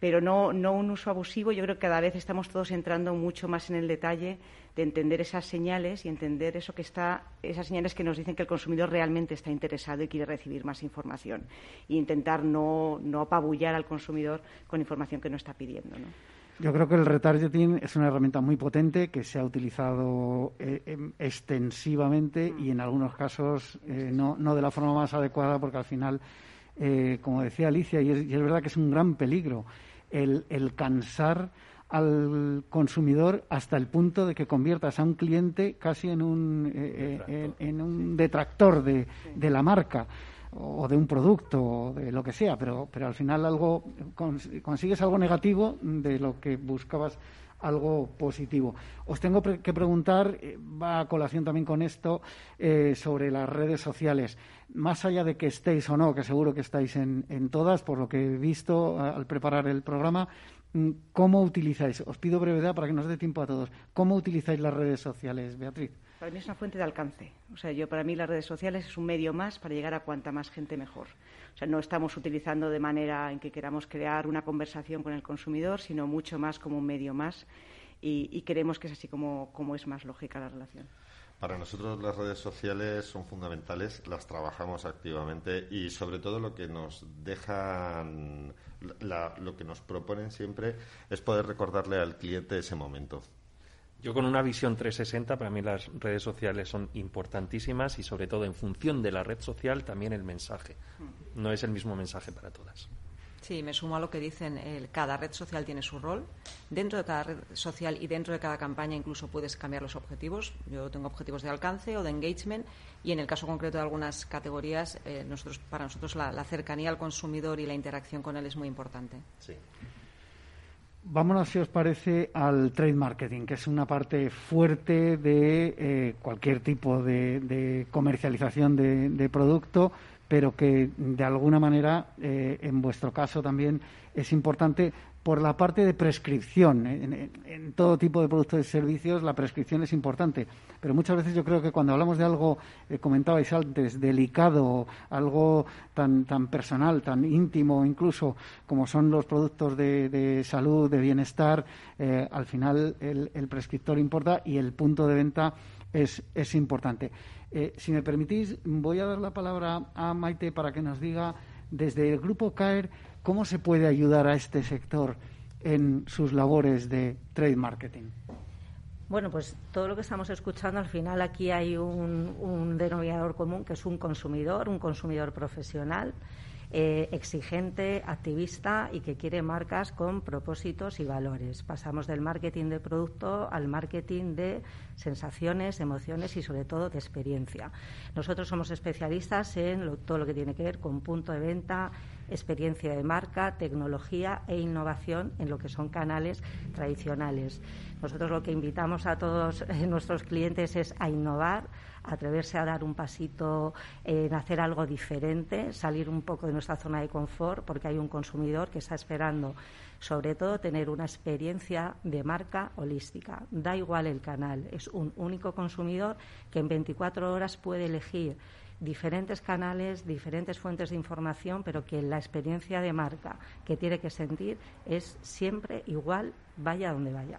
pero no, no un uso abusivo. Yo creo que cada vez estamos todos entrando mucho más en el detalle de entender esas señales y entender eso que está, esas señales que nos dicen que el consumidor realmente está interesado y quiere recibir más información. E intentar no, no apabullar al consumidor con información que no está pidiendo, ¿no? Yo creo que el retargeting es una herramienta muy potente que se ha utilizado eh, em, extensivamente y en algunos casos eh, no, no, de la forma más adecuada porque al final, eh, como decía Alicia, y es, verdad que es un gran peligro el, el, cansar al consumidor hasta el punto de que conviertas a un cliente casi en un, en, un detractor de, de la marca o de un producto o de lo que sea, pero, pero al final algo consigues algo negativo de lo que buscabas algo positivo. Os tengo que preguntar, eh, va a colación también con esto, eh, sobre las redes sociales. Más allá de que estéis o no, que seguro que estáis en, en todas, por lo que he visto al preparar el programa, mm, ¿cómo utilizáis? Os pido brevedad para que nos dé tiempo a todos. ¿Cómo utilizáis las redes sociales, Beatriz? Para mí es una fuente de alcance. O sea, yo para mí las redes sociales es un medio más para llegar a cuanta más gente mejor. O sea, no estamos utilizando de manera en que queramos crear una conversación con el consumidor, sino mucho más como un medio más y, creemos que es así como, como es más lógica la relación. Para nosotros las redes sociales son fundamentales, las trabajamos activamente y sobre todo lo que nos dejan, lo que nos proponen siempre es poder recordarle al cliente ese momento. Yo con una visión 360, para mí las redes sociales son importantísimas y sobre todo en función de la red social también el mensaje. Mm. No es el mismo mensaje para todas. Sí, me sumo a lo que dicen. cada red social tiene su rol. Dentro de cada red social y dentro de cada campaña incluso puedes cambiar los objetivos. Yo tengo objetivos de alcance o de engagement y en el caso concreto de algunas categorías, eh, nosotros, para nosotros la, la, cercanía al consumidor y la interacción con él es muy importante. Sí. Vámonos, si os parece, al trade marketing, que es una parte fuerte de eh, cualquier tipo de, comercialización de, producto, pero que de alguna manera, eh, en vuestro caso también, es importante por la parte de prescripción. En, todo tipo de productos y servicios la prescripción es importante, pero muchas veces yo creo que cuando hablamos de algo, eh, comentabais antes, delicado, algo tan, tan personal, tan íntimo incluso, como son los productos de, salud, de bienestar, eh, al final el, prescriptor importa y el punto de venta es, es importante. Eh, si me permitís, voy a dar la palabra a Maite para que nos diga desde el grupo CAER ¿Cómo se puede ayudar a este sector en sus labores de trade marketing? Bueno, pues todo lo que estamos escuchando, al final aquí hay un, denominador común que es un consumidor, un consumidor profesional, eh, exigente, activista y que quiere marcas con propósitos y valores. Pasamos del marketing de producto al marketing de sensaciones, emociones y sobre todo de experiencia. Nosotros somos especialistas en todo lo que tiene que ver con punto de venta, experiencia de marca, tecnología e innovación en lo que son canales tradicionales. Nosotros lo que invitamos a todos eh, nuestros clientes es a innovar, atreverse a dar un pasito en hacer algo diferente, salir un poco de nuestra zona de confort, porque hay un consumidor que está esperando sobre todo tener una experiencia de marca holística. Da igual el canal, es un único consumidor que en 24 horas puede elegir diferentes canales, diferentes fuentes de información, pero que la experiencia de marca que tiene que sentir es siempre igual, vaya donde vaya.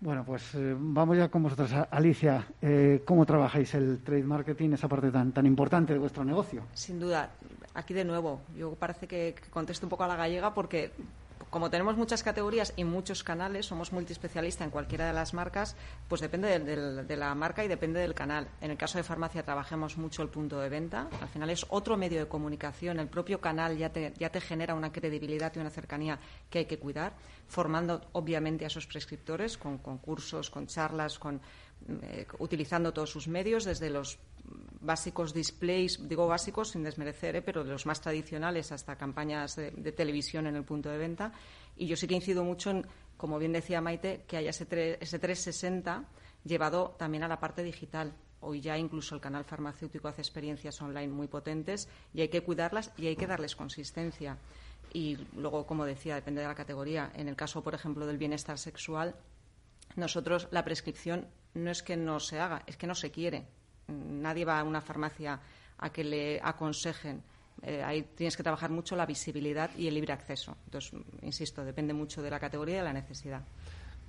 Bueno, pues eh, vamos ya con vosotros. Alicia, eh, ¿cómo trabajáis el trade marketing, esa parte tan, tan importante de vuestro negocio? Sin duda. Aquí de nuevo, yo parece que, que contesto un poco a la gallega porque como tenemos muchas categorías y muchos canales, somos multiespecialistas en cualquiera de las marcas, pues depende de, la marca y depende del canal. En el caso de farmacia trabajamos mucho el punto de venta. Al final es otro medio de comunicación. El propio canal ya te, ya te genera una credibilidad y una cercanía que hay que cuidar, formando obviamente a esos prescriptores con concursos, con charlas, con, eh, utilizando todos sus medios, desde los básicos displays, digo básicos sin desmerecer, ¿eh? pero de los más tradicionales hasta campañas de, televisión en el punto de venta. Y yo sí que incido mucho en, como bien decía Maite, que haya ese, ese 360 llevado también a la parte digital. Hoy ya incluso el canal farmacéutico hace experiencias online muy potentes y hay que cuidarlas y hay que darles consistencia. Y luego, como decía, depende de la categoría. En el caso, por ejemplo, del bienestar sexual, nosotros la prescripción no es que no se haga, es que no se quiere nadie va a una farmacia a que le aconsejen. Eh, ahí tienes que trabajar mucho la visibilidad y el libre acceso. Entonces, insisto, depende mucho de la categoría y de la necesidad.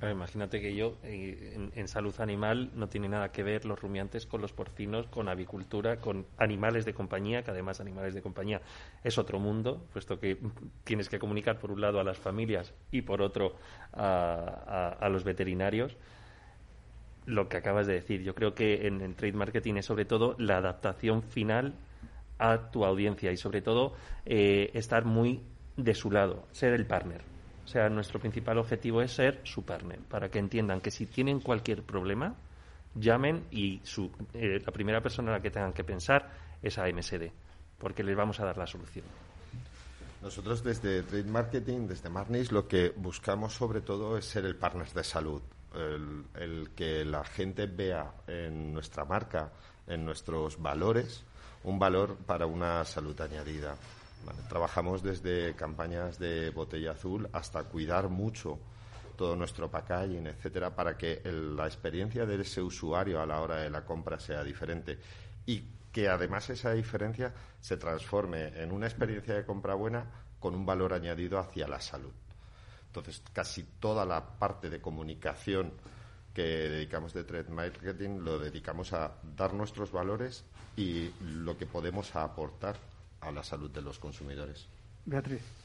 imagínate que yo en, en, salud animal no tiene nada que ver los rumiantes con los porcinos, con avicultura, con animales de compañía, que además animales de compañía es otro mundo, puesto que tienes que comunicar por un lado a las familias y por otro a los veterinarios lo que acabas de decir. Yo creo que en, el trade marketing es sobre todo la adaptación final a tu audiencia y sobre todo eh, estar muy de su lado, ser el partner. O sea, nuestro principal objetivo es ser su partner, para que entiendan que si tienen cualquier problema, llamen y su, eh, la primera persona a la que tengan que pensar es a MSD, porque les vamos a dar la solución. Nosotros desde Trade Marketing, desde Marnis, lo que buscamos sobre todo es ser el partner de salud el, que la gente vea en nuestra marca, en nuestros valores, un valor para una salud añadida. trabajamos desde campañas de botella azul hasta cuidar mucho todo nuestro packaging, etcétera, para que la experiencia de ese usuario a la hora de la compra sea diferente y que además esa diferencia se transforme en una experiencia de compra buena con un valor añadido hacia la salud. Entonces, casi toda la parte de comunicación que dedicamos de trade marketing lo dedicamos a dar nuestros valores y lo que podemos aportar a la salud de los consumidores. Beatriz.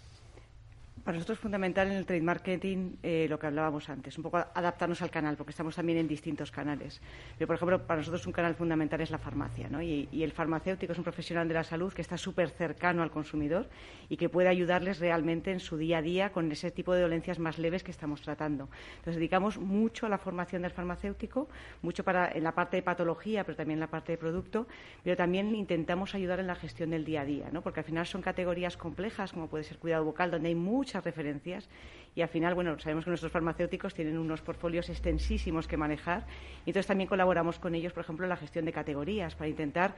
Para nosotros es fundamental en el trade marketing eh, lo que hablábamos antes, un poco adaptarnos al canal, porque estamos también en distintos canales. Pero, por ejemplo, para nosotros un canal fundamental es la farmacia, ¿no? y, el farmacéutico es un profesional de la salud que está súper cercano al consumidor y que puede ayudarles realmente en su día a día con ese tipo de dolencias más leves que estamos tratando. Entonces, dedicamos mucho a la formación del farmacéutico, mucho para, en la parte de patología, pero también en la parte de producto, pero también intentamos ayudar en la gestión del día a día, ¿no? porque al final son categorías complejas, como puede ser cuidado bucal, donde hay mucho muchas referencias y al final, bueno, sabemos que nuestros farmacéuticos tienen unos portfolios extensísimos que manejar y entonces también colaboramos con ellos, por ejemplo, en la gestión de categorías para intentar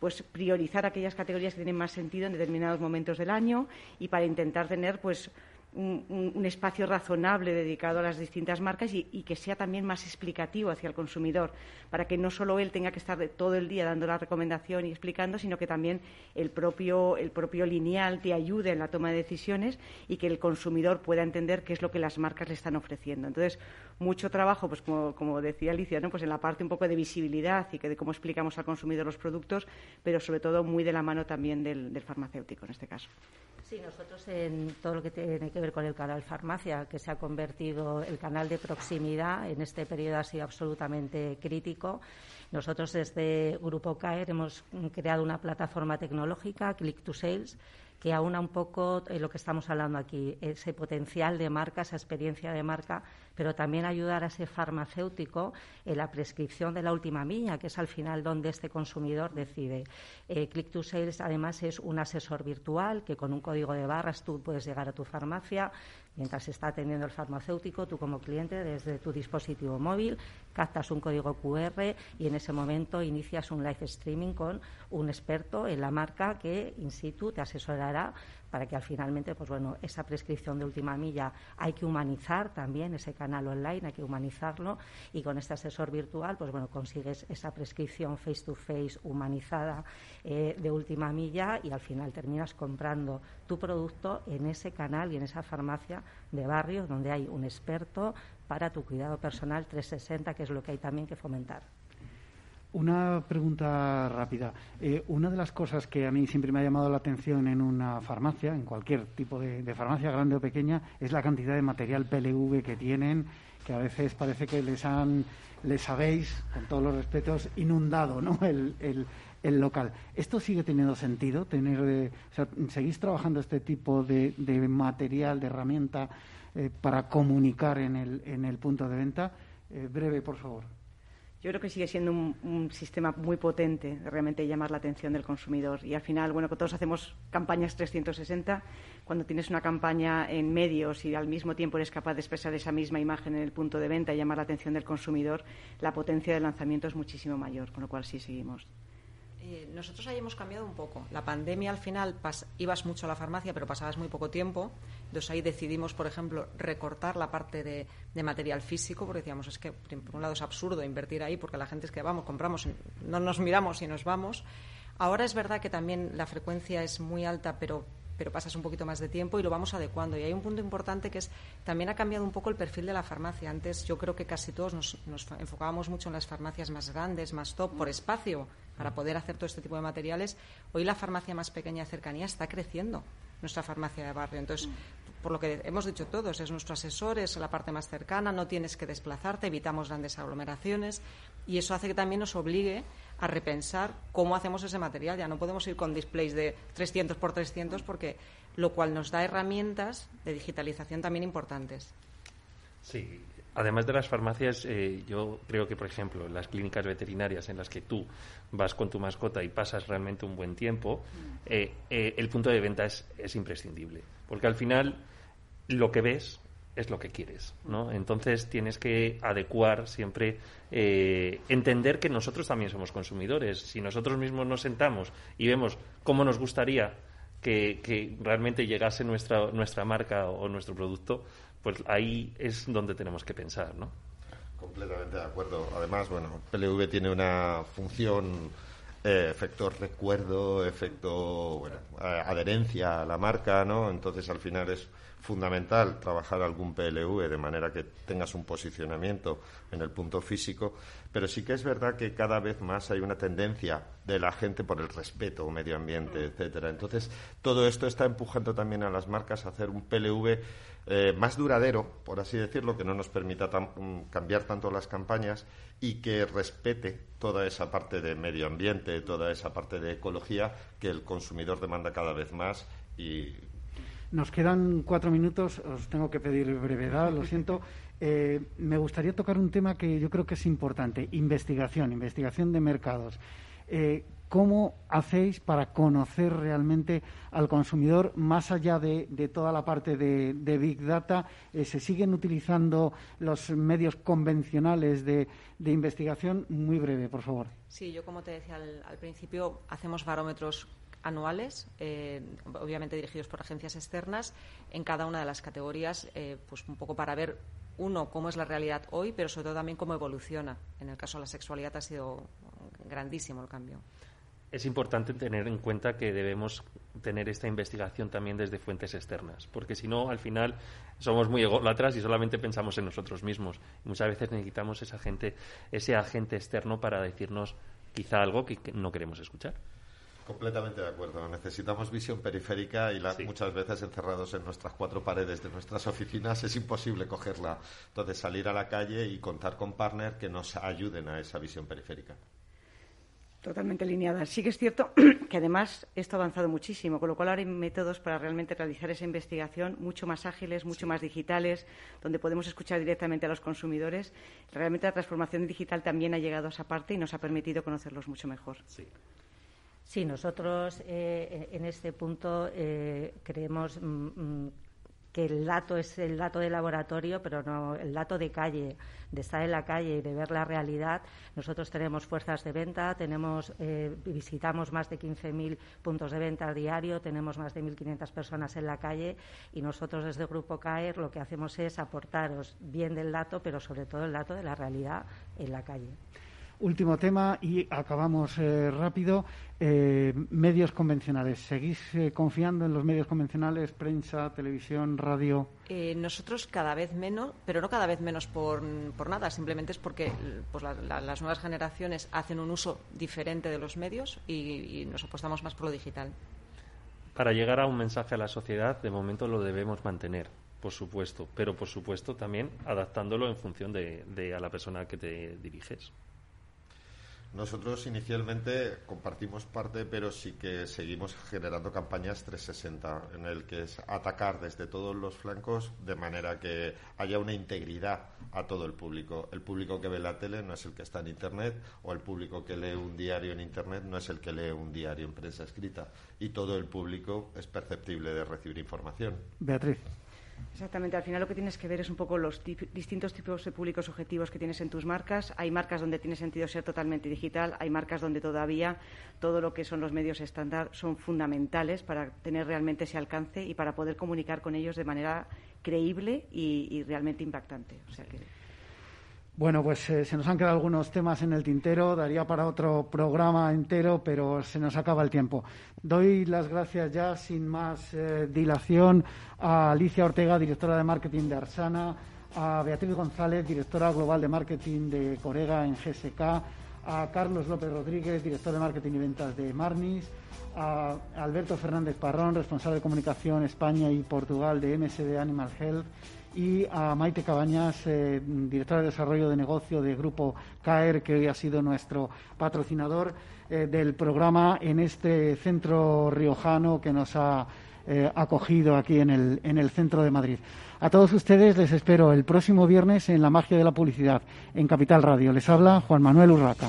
pues priorizar aquellas categorías que tienen más sentido en determinados momentos del año y para intentar tener pues un, espacio razonable dedicado a las distintas marcas y, que sea también más explicativo hacia el consumidor, para que no solo él tenga que estar todo el día dando la recomendación y explicando, sino que también el propio, el propio lineal te ayude en la toma de decisiones y que el consumidor pueda entender qué es lo que las marcas le están ofreciendo. Entonces, mucho trabajo, pues como, decía Alicia, ¿no? pues en la parte un poco de visibilidad y que de cómo explicamos al consumidor los productos, pero sobre todo muy de la mano también del farmacéutico en este caso. Sí, nosotros en todo lo que tiene que con el canal farmacia, que se ha convertido el canal de proximidad, en este periodo ha sido absolutamente crítico. Nosotros desde Grupo CAER hemos creado una plataforma tecnológica, Click to Sales, que aúna un poco eh, lo que estamos hablando aquí, ese potencial de marca, esa experiencia de marca, pero también ayudar a ese farmacéutico en la prescripción de la última milla, que es al final donde este consumidor decide. Eh, Click to Sales, además, es un asesor virtual que con un código de barras tú puedes llegar a tu farmacia mientras está atendiendo el farmacéutico, tú como cliente, desde tu dispositivo móvil, captas un código QR y en ese momento inicias un live streaming con un experto en la marca que in situ te asesorará para que al finalmente, pues bueno, esa prescripción de última milla hay que humanizar también ese canal online, hay que humanizarlo y con este asesor virtual, pues bueno, consigues esa prescripción face to face humanizada eh, de última milla y al final terminas comprando tu producto en ese canal y en esa farmacia de barrio donde hay un experto para tu cuidado personal 360, que es lo que hay también que fomentar. Una pregunta rápida. Eh, una de las cosas que a mí siempre me ha llamado la atención en una farmacia, en cualquier tipo de, farmacia, grande o pequeña, es la cantidad de material PLV que tienen, que a veces parece que les han, les habéis, con todos los respetos, inundado ¿no? el, el, local. ¿Esto sigue teniendo sentido? Tener, eh, ¿Seguís trabajando este tipo de, material, de herramienta eh, para comunicar en el, en el punto de venta? breve, por favor. Yo creo que sigue siendo un, sistema muy potente realmente llamar la atención del consumidor. Y al final, bueno, que todos hacemos campañas 360. Cuando tienes una campaña en medios y al mismo tiempo eres capaz de expresar esa misma imagen en el punto de venta y llamar la atención del consumidor, la potencia del lanzamiento es muchísimo mayor, con lo cual sí seguimos. Eh, nosotros ahí hemos cambiado un poco. La pandemia al final ibas mucho a la farmacia, pero pasabas muy poco tiempo. Entonces ahí decidimos, por ejemplo, recortar la parte de, material físico, porque decíamos, es que por un lado es absurdo invertir ahí, porque la gente es que vamos, compramos, no nos miramos y nos vamos. Ahora es verdad que también la frecuencia es muy alta, pero pero pasas un poquito más de tiempo y lo vamos adecuando. Y hay un punto importante que es, también ha cambiado un poco el perfil de la farmacia. Antes yo creo que casi todos nos, nos enfocábamos mucho en las farmacias más grandes, más top, por espacio, para poder hacer todo este tipo de materiales. Hoy la farmacia más pequeña de cercanía está creciendo, nuestra farmacia de barrio. Entonces, por lo que hemos dicho todos, es nuestro asesor, es la parte más cercana, no tienes que desplazarte, evitamos grandes aglomeraciones y eso hace que también nos obligue a repensar cómo hacemos ese material. Ya no podemos ir con displays de 300 por 300 porque lo cual nos da herramientas de digitalización también importantes. Sí, Además de las farmacias, eh, yo creo que, por ejemplo, las clínicas veterinarias en las que tú vas con tu mascota y pasas realmente un buen tiempo, eh, eh, el punto de venta es, es, imprescindible. Porque al final lo que ves es lo que quieres, ¿no? Entonces tienes que adecuar siempre, entender que nosotros también somos consumidores. Si nosotros mismos nos sentamos y vemos cómo nos gustaría que, realmente llegase nuestra, nuestra marca o nuestro producto, pues ahí es donde tenemos que pensar, ¿no? Completamente de acuerdo. Además, bueno, PLV tiene una función, eh, efecto recuerdo, efecto, bueno, adherencia a la marca, ¿no? Entonces, al final es fundamental trabajar algún PLV de manera que tengas un posicionamiento en el punto físico, pero sí que es verdad que cada vez más hay una tendencia de la gente por el respeto medio ambiente, etcétera. Entonces, todo esto está empujando también a las marcas a hacer un PLV eh, más duradero, por así decirlo, que no nos permita mm, cambiar tanto las campañas y que respete toda esa parte de medio ambiente, toda esa parte de ecología que el consumidor demanda cada vez más y nos quedan cuatro minutos, os tengo que pedir brevedad, lo siento. Eh, me gustaría tocar un tema que yo creo que es importante, investigación, investigación de mercados. Eh, ¿Cómo hacéis para conocer realmente al consumidor más allá de, toda la parte de, Big Data? Eh, ¿Se siguen utilizando los medios convencionales de, investigación? Muy breve, por favor. Sí, yo como te decía al, principio, hacemos barómetros anuales, eh, obviamente dirigidos por agencias externas, en cada una de las categorías, eh, pues un poco para ver, uno, cómo es la realidad hoy, pero sobre todo también cómo evoluciona. En el caso de la sexualidad ha sido grandísimo el cambio es importante tener en cuenta que debemos tener esta investigación también desde fuentes externas, porque si no, al final somos muy ególatras y solamente pensamos en nosotros mismos. muchas veces necesitamos esa gente, ese agente externo para decirnos quizá algo que no queremos escuchar. Completamente de acuerdo. Necesitamos visión periférica y muchas veces encerrados en nuestras cuatro paredes de nuestras oficinas es imposible cogerla. Entonces, salir a la calle y contar con partners que nos ayuden a esa visión periférica. Totalmente alineada. Sí que es cierto que además esto ha avanzado muchísimo, con lo cual ahora hay métodos para realmente realizar esa investigación mucho más ágiles, mucho más digitales, donde podemos escuchar directamente a los consumidores. Realmente la transformación digital también ha llegado a esa parte y nos ha permitido conocerlos mucho mejor. Sí. Sí, nosotros eh, en este punto eh, creemos mm, mm, que el dato es el dato de laboratorio, pero no el dato de calle, de estar en la calle y de ver la realidad. Nosotros tenemos fuerzas de venta, tenemos eh, visitamos más de 15.000 puntos de venta a diario, tenemos más de 1.500 personas en la calle y nosotros desde Grupo CAER lo que hacemos es aportaros bien del dato, pero sobre todo el dato de la realidad en la calle. Último tema y acabamos eh, rápido. Eh, medios convencionales. ¿Seguís eh, confiando en los medios convencionales, prensa, televisión, radio? nosotros cada vez menos, pero no cada vez menos por, por nada, simplemente es porque pues, las nuevas generaciones hacen un uso diferente de los medios y, y, nos apostamos más por lo digital. Para llegar a un mensaje a la sociedad, de momento lo debemos mantener por supuesto, pero por supuesto también adaptándolo en función de, de, a la persona que te diriges. Nosotros inicialmente compartimos parte, pero sí que seguimos generando campañas 360, en el que es atacar desde todos los flancos de manera que haya una integridad a todo el público. El público que ve la tele no es el que está en Internet, o el público que lee un diario en Internet no es el que lee un diario en prensa escrita. Y todo el público es perceptible de recibir información. Beatriz. Exactamente, al final lo que tienes que ver es un poco los distintos tipos de públicos objetivos que tienes en tus marcas. Hay marcas donde tiene sentido ser totalmente digital, hay marcas donde todavía todo lo que son los medios estándar son fundamentales para tener realmente ese alcance y para poder comunicar con ellos de manera creíble y, realmente impactante. O sea que... Bueno, pues eh, se nos han quedado algunos temas en el tintero, daría para otro programa entero, pero se nos acaba el tiempo. Doy las gracias ya, sin más eh, dilación, a Alicia Ortega, directora de marketing de Arsana, a Beatriz González, directora global de marketing de Corega en GSK, a Carlos López Rodríguez, director de marketing y ventas de Marnis, a Alberto Fernández Parrón, responsable de comunicación España y Portugal de MSD Animal Health y a Maite Cabañas, eh, directora de desarrollo de negocio de Grupo CAER, que hoy ha sido nuestro patrocinador eh, del programa en este centro riojano que nos ha eh, acogido aquí en el, en el centro de Madrid. A todos ustedes les espero el próximo viernes en La Magia de la Publicidad, en Capital Radio. Les habla Juan Manuel Urraca.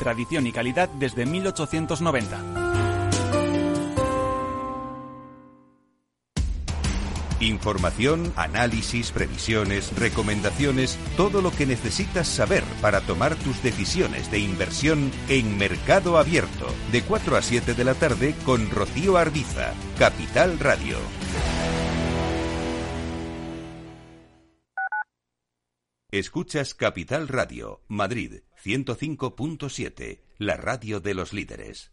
tradición y calidad desde 1890. Información, análisis, previsiones, recomendaciones, todo lo que necesitas saber para tomar tus decisiones de inversión en Mercado Abierto, de 4 a 7 de la tarde con Rocío Arbiza, Capital Radio. Escuchas Capital Radio, Madrid 105.7, la radio de los líderes.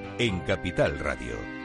en Capital Radio.